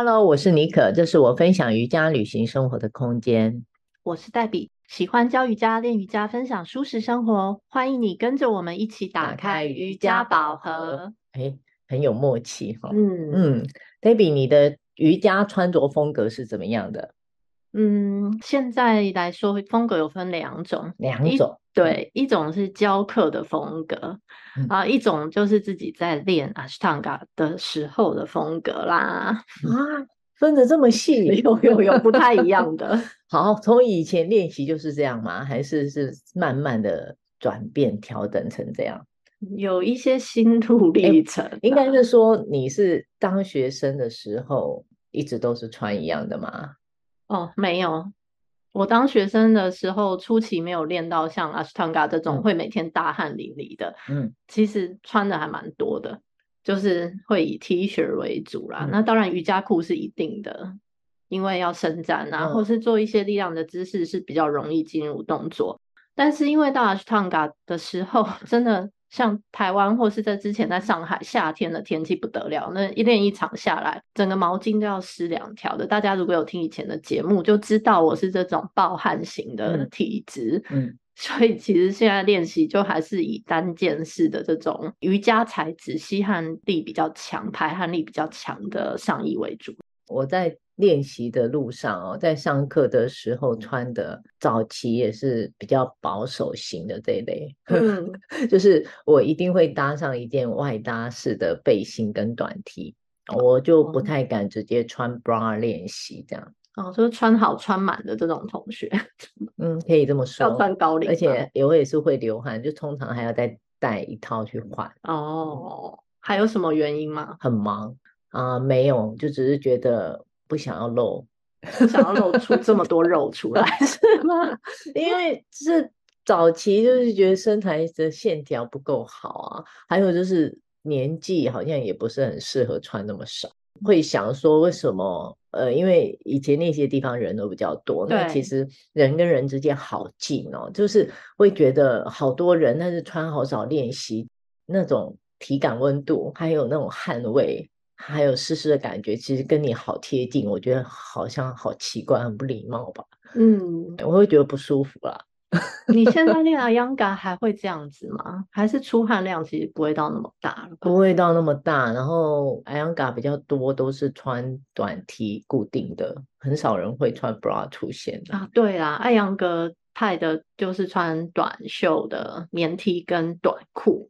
Hello，我是妮可，这是我分享瑜伽旅行生活的空间。我是黛比，喜欢教瑜伽、练瑜伽、分享舒适生活。欢迎你跟着我们一起打开瑜伽宝盒。哎，很有默契哈。嗯嗯，黛比，你的瑜伽穿着风格是怎么样的？嗯，现在来说，风格有分两种，两种。对，一种是教课的风格、嗯、啊，一种就是自己在练 Ashtanga 的时候的风格啦。啊，分的这么细，有有有不太一样的。好，从以前练习就是这样吗？还是是慢慢的转变调整成这样？有一些心路历程、啊欸，应该是说你是当学生的时候一直都是穿一样的吗？哦，没有。我当学生的时候，初期没有练到像 Ashtanga 这种会每天大汗淋漓的。嗯，其实穿的还蛮多的，就是会以 T 恤为主啦。嗯、那当然瑜伽裤是一定的，因为要伸展啊，嗯、或是做一些力量的姿势是比较容易进入动作。但是因为到 Ashtanga 的时候，真的。像台湾或是在之前在上海，夏天的天气不得了，那一练一场下来，整个毛巾都要湿两条的。大家如果有听以前的节目，就知道我是这种暴汗型的体质。嗯，嗯，所以其实现在练习就还是以单件式的这种瑜伽材质，吸汗力比较强、排汗力比较强的上衣为主。我在练习的路上哦，在上课的时候穿的早期也是比较保守型的这一类，嗯，就是我一定会搭上一件外搭式的背心跟短 T，我就不太敢直接穿 bra 练习这样。哦，就是穿好穿满的这种同学，嗯，可以这么说，要穿高领，而且我也是会流汗，就通常还要再带一套去换。哦，还有什么原因吗？很忙。啊、呃，没有，就只是觉得不想要露，不想要露出这么多肉出来，是吗？因为是早期就是觉得身材的线条不够好啊，还有就是年纪好像也不是很适合穿那么少，会想说为什么？呃，因为以前那些地方人都比较多，那其实人跟人之间好近哦，就是会觉得好多人，但是穿好少练习那种体感温度，还有那种汗味。还有湿湿的感觉，其实跟你好贴近，我觉得好像好奇怪，很不礼貌吧？嗯，我会觉得不舒服啦。你现在 练 Iyengar 还会这样子吗？还是出汗量其实不会到那么大？不会到那么大，然后 Iyengar 比较多都是穿短 T 固定的，很少人会穿 bra 出现的啊。对啦，Iyengar 派的就是穿短袖的棉 T 跟短裤。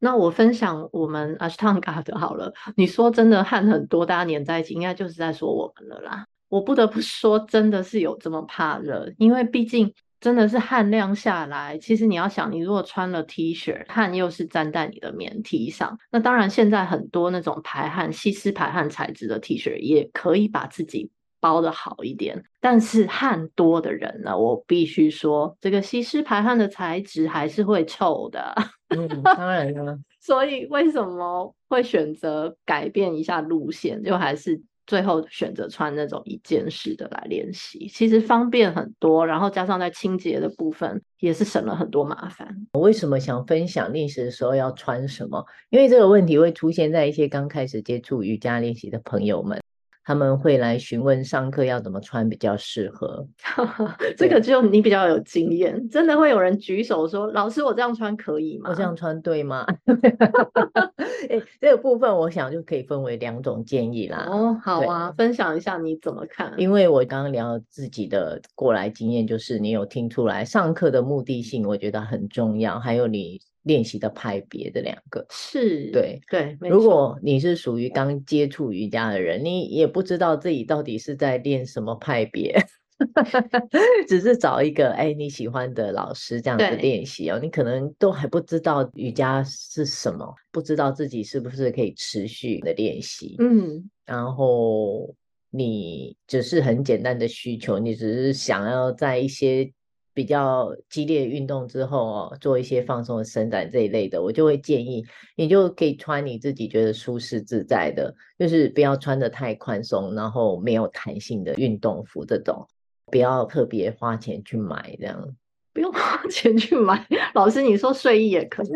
那我分享我们 Ashtanga 的好了。你说真的汗很多，大家黏在一起，应该就是在说我们了啦。我不得不说，真的是有这么怕热，因为毕竟真的是汗量下来。其实你要想，你如果穿了 T 恤，汗又是粘在你的棉 T 上，那当然现在很多那种排汗、吸湿排汗材质的 T 恤也可以把自己包得好一点。但是汗多的人呢，我必须说，这个吸湿排汗的材质还是会臭的。嗯，当然了。所以为什么会选择改变一下路线，就还是最后选择穿那种一件式的来练习？其实方便很多，然后加上在清洁的部分也是省了很多麻烦。我为什么想分享练习的时候要穿什么？因为这个问题会出现在一些刚开始接触瑜伽练习的朋友们。他们会来询问上课要怎么穿比较适合 这个就你比较有经验，真的会有人举手说：“老师，我这样穿可以吗？我这样穿对吗？” 欸，这个部分我想就可以分为两种建议啦。哦，好啊，分享一下你怎么看？因为我刚刚聊自己的过来经验，就是你有听出来上课的目的性，我觉得很重要，还有你。练习的派别的两个。是对对，如果你是属于刚接触瑜伽的人，你也不知道自己到底是在练什么派别，只是找一个哎你喜欢的老师这样子练习哦，你可能都还不知道瑜伽是什么，不知道自己是不是可以持续的练习，嗯，然后你只是很简单的需求，你只是想要在一些。比较激烈运动之后哦，做一些放松的伸展这一类的，我就会建议你就可以穿你自己觉得舒适自在的，就是不要穿的太宽松，然后没有弹性的运动服这种，不要特别花钱去买这样，不用花钱去买。老师，你说睡衣也可以？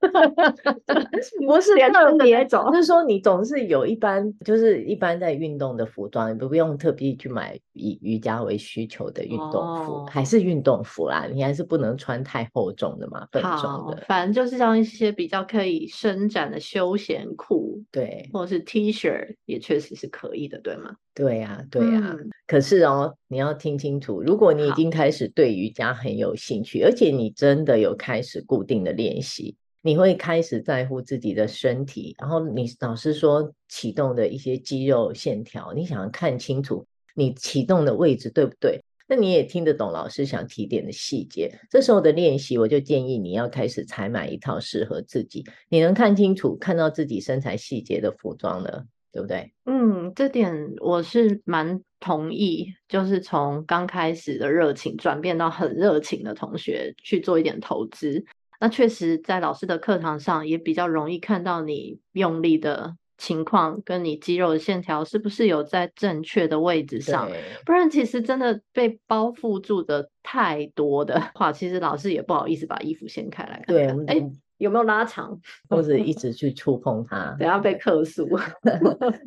不是特别种，就是说你总是有一般，就是一般在运动的服装，你不用特别去买以瑜伽为需求的运动服，哦、还是运动服啦，你还是不能穿太厚重的嘛，笨重的。反正就是像一些比较可以伸展的休闲裤，对，或者是 T 恤，也确实是可以的，对吗？对呀、啊，对呀、啊。嗯、可是哦，你要听清楚，如果你已经开始对瑜伽很有兴趣，而且你真的有开始固定的练习。你会开始在乎自己的身体，然后你老师说启动的一些肌肉线条，你想要看清楚你启动的位置对不对？那你也听得懂老师想提点的细节。这时候的练习，我就建议你要开始采买一套适合自己，你能看清楚、看到自己身材细节的服装了，对不对？嗯，这点我是蛮同意，就是从刚开始的热情转变到很热情的同学去做一点投资。那确实，在老师的课堂上也比较容易看到你用力的情况，跟你肌肉的线条是不是有在正确的位置上？不然，其实真的被包覆住的太多的话，其实老师也不好意思把衣服掀开来看看。对，哎。有没有拉长，或者一直去触碰它？等下被客诉。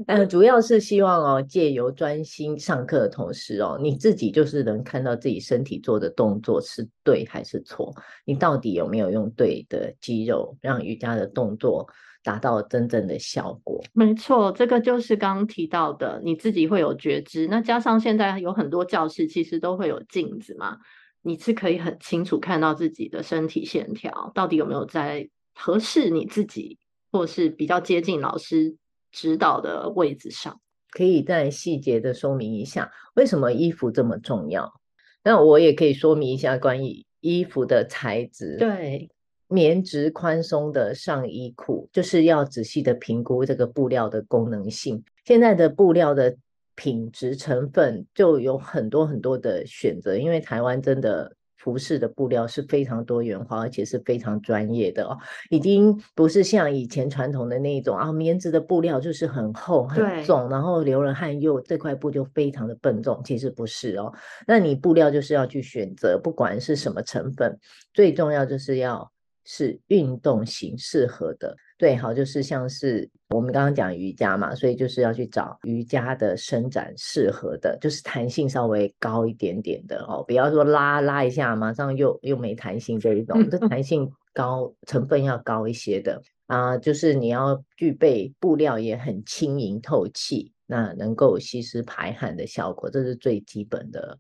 嗯，主要是希望哦，借由专心上课的同时哦，你自己就是能看到自己身体做的动作是对还是错，你到底有没有用对的肌肉，让瑜伽的动作达到真正的效果？没错，这个就是刚刚提到的，你自己会有觉知。那加上现在有很多教室其实都会有镜子嘛。你是可以很清楚看到自己的身体线条到底有没有在合适你自己，或是比较接近老师指导的位置上。可以再细节的说明一下为什么衣服这么重要？那我也可以说明一下关于衣服的材质。对，棉质宽松的上衣裤，就是要仔细的评估这个布料的功能性。现在的布料的。品质成分就有很多很多的选择，因为台湾真的服饰的布料是非常多元化，而且是非常专业的哦，已经不是像以前传统的那一种啊，棉质的布料就是很厚很重，然后流了汗又这块布就非常的笨重，其实不是哦，那你布料就是要去选择，不管是什么成分，最重要就是要是运动型适合的。对，好，就是像是我们刚刚讲瑜伽嘛，所以就是要去找瑜伽的伸展适合的，就是弹性稍微高一点点的哦，不要说拉拉一下马上又又没弹性这一种，这弹性高成分要高一些的啊，就是你要具备布料也很轻盈透气，那能够吸湿排汗的效果，这是最基本的。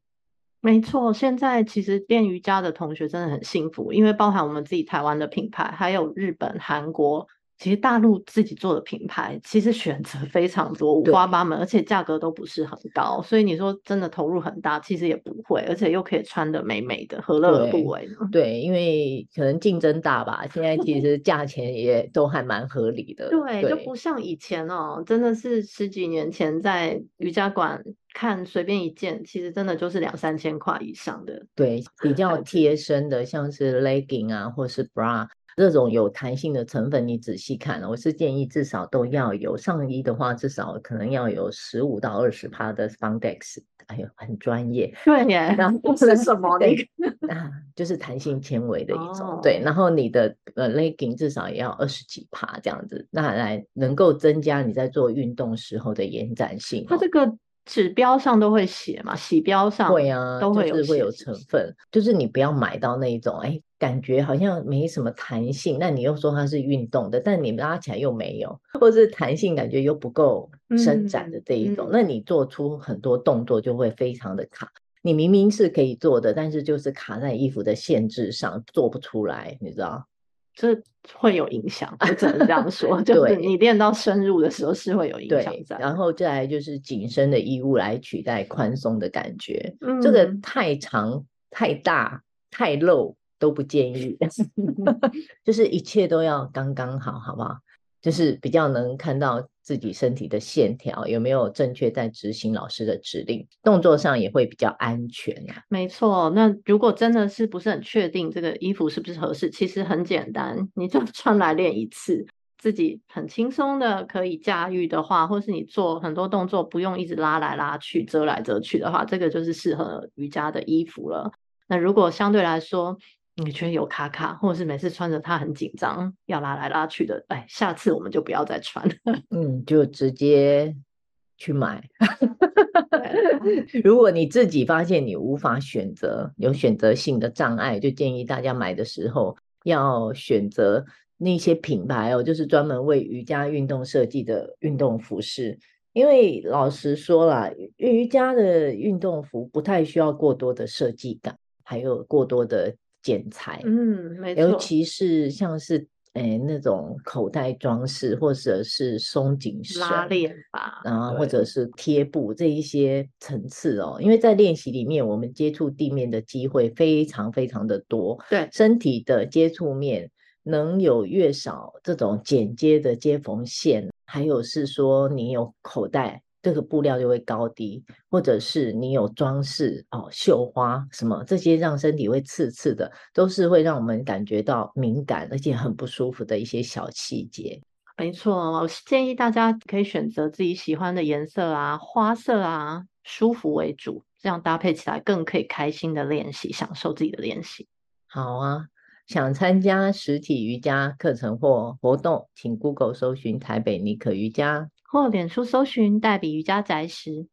没错，现在其实练瑜伽的同学真的很幸福，因为包含我们自己台湾的品牌，还有日本、韩国。其实大陆自己做的品牌，其实选择非常多，五花八门，而且价格都不是很高，所以你说真的投入很大，其实也不会，而且又可以穿的美美的，何乐而不为呢？对，因为可能竞争大吧，现在其实价钱也 都还蛮合理的。对，对就不像以前哦，真的是十几年前在瑜伽馆看随便一件，其实真的就是两三千块以上的。对，比较贴身的，像是 legging 啊，或是 bra。这种有弹性的成分，你仔细看，我是建议至少都要有上衣的话，至少可能要有十五到二十帕的 spandex，哎呦，很专业。对耶，然后是什么？啊，就是弹性纤维的一种。哦、对，然后你的呃 legging 至少也要二十几帕这样子，那来能够增加你在做运动时候的延展性。它这个指标上都会写嘛，洗标上会啊，都会有会有成分，就是你不要买到那一种哎。感觉好像没什么弹性，那你又说它是运动的，但你拉起来又没有，或者是弹性感觉又不够伸展的这一种，嗯嗯、那你做出很多动作就会非常的卡。你明明是可以做的，但是就是卡在衣服的限制上，做不出来，你知道？这会有影响，我只能这样说。对 就是你练到深入的时候是会有影响在。然后再来就是紧身的衣物来取代宽松的感觉，嗯、这个太长、太大、太露。都不建议，就是一切都要刚刚好，好不好？就是比较能看到自己身体的线条有没有正确在执行老师的指令，动作上也会比较安全呀。没错，那如果真的是不是很确定这个衣服是不是合适，其实很简单，你就 穿来练一次，自己很轻松的可以驾驭的话，或是你做很多动作不用一直拉来拉去、遮来遮去的话，这个就是适合瑜伽的衣服了。那如果相对来说，你觉得有卡卡，或者是每次穿着它很紧张，要拉来拉去的，哎，下次我们就不要再穿了。嗯，就直接去买。如果你自己发现你无法选择，有选择性的障碍，就建议大家买的时候要选择那些品牌哦，就是专门为瑜伽运动设计的运动服饰。因为老实说啦，瑜伽的运动服不太需要过多的设计感，还有过多的。剪裁，嗯，没错，尤其是像是诶那种口袋装饰，或者是松紧绳、拉链吧，然后或者是贴布这一些层次哦，因为在练习里面，我们接触地面的机会非常非常的多，对，身体的接触面能有越少，这种剪接的接缝线，还有是说你有口袋。这个布料就会高低，或者是你有装饰哦，绣花什么这些让身体会刺刺的，都是会让我们感觉到敏感而且很不舒服的一些小细节。没错，我建议大家可以选择自己喜欢的颜色啊、花色啊，舒服为主，这样搭配起来更可以开心的练习，享受自己的练习。好啊，想参加实体瑜伽课程或活动，请 Google 搜寻台北尼可瑜伽。或脸书搜寻黛比瑜伽宅时。